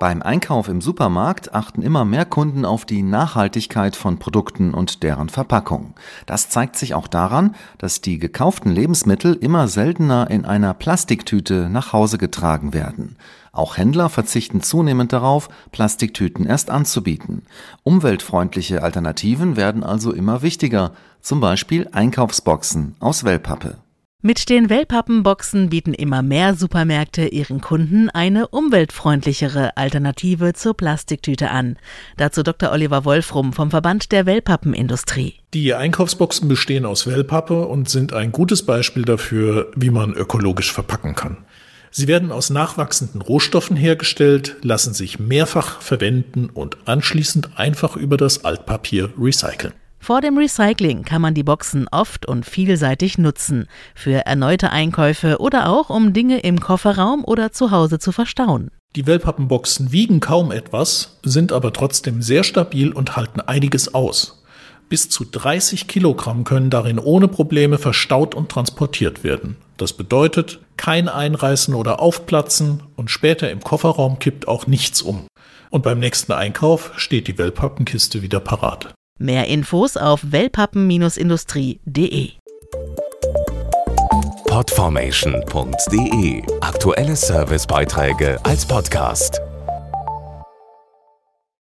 Beim Einkauf im Supermarkt achten immer mehr Kunden auf die Nachhaltigkeit von Produkten und deren Verpackung. Das zeigt sich auch daran, dass die gekauften Lebensmittel immer seltener in einer Plastiktüte nach Hause getragen werden. Auch Händler verzichten zunehmend darauf, Plastiktüten erst anzubieten. Umweltfreundliche Alternativen werden also immer wichtiger, zum Beispiel Einkaufsboxen aus Wellpappe. Mit den Wellpappenboxen bieten immer mehr Supermärkte ihren Kunden eine umweltfreundlichere Alternative zur Plastiktüte an. Dazu Dr. Oliver Wolfrum vom Verband der Wellpappenindustrie. Die Einkaufsboxen bestehen aus Wellpappe und sind ein gutes Beispiel dafür, wie man ökologisch verpacken kann. Sie werden aus nachwachsenden Rohstoffen hergestellt, lassen sich mehrfach verwenden und anschließend einfach über das Altpapier recyceln. Vor dem Recycling kann man die Boxen oft und vielseitig nutzen, für erneute Einkäufe oder auch um Dinge im Kofferraum oder zu Hause zu verstauen. Die Wellpappenboxen wiegen kaum etwas, sind aber trotzdem sehr stabil und halten einiges aus. Bis zu 30 Kilogramm können darin ohne Probleme verstaut und transportiert werden. Das bedeutet kein Einreißen oder Aufplatzen und später im Kofferraum kippt auch nichts um. Und beim nächsten Einkauf steht die Wellpappenkiste wieder parat. Mehr Infos auf wellpappen-industrie.de. Podformation.de Aktuelle Servicebeiträge als Podcast.